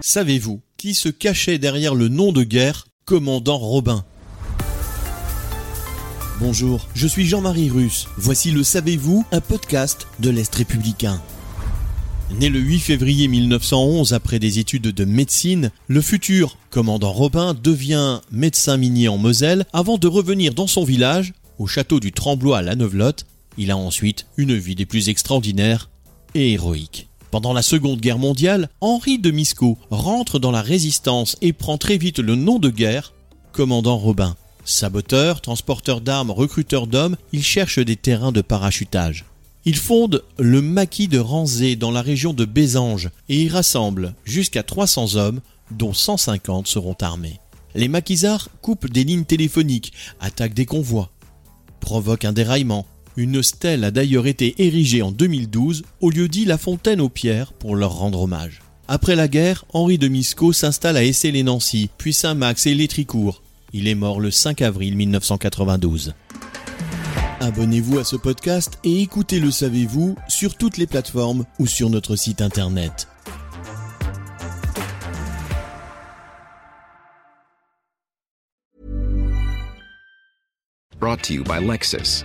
Savez-vous qui se cachait derrière le nom de guerre Commandant Robin? Bonjour, je suis Jean-Marie Russe. Voici le Savez-vous, un podcast de l'Est républicain. Né le 8 février 1911 après des études de médecine, le futur commandant Robin devient médecin minier en Moselle avant de revenir dans son village, au château du Tremblois à la Neuvelotte. Il a ensuite une vie des plus extraordinaires et héroïques. Pendant la Seconde Guerre mondiale, Henri de Misco rentre dans la résistance et prend très vite le nom de guerre, commandant Robin. Saboteur, transporteur d'armes, recruteur d'hommes, il cherche des terrains de parachutage. Il fonde le maquis de Ranzé dans la région de Bézange et y rassemble jusqu'à 300 hommes, dont 150 seront armés. Les maquisards coupent des lignes téléphoniques, attaquent des convois, provoquent un déraillement, une stèle a d'ailleurs été érigée en 2012 au lieu dit La Fontaine aux Pierres pour leur rendre hommage. Après la guerre, Henri de Misco s'installe à Essay-les-Nancy, puis Saint-Max et Létricourt. Il est mort le 5 avril 1992. Abonnez-vous à ce podcast et écoutez Le Savez-vous sur toutes les plateformes ou sur notre site internet. Brought to you by Lexus.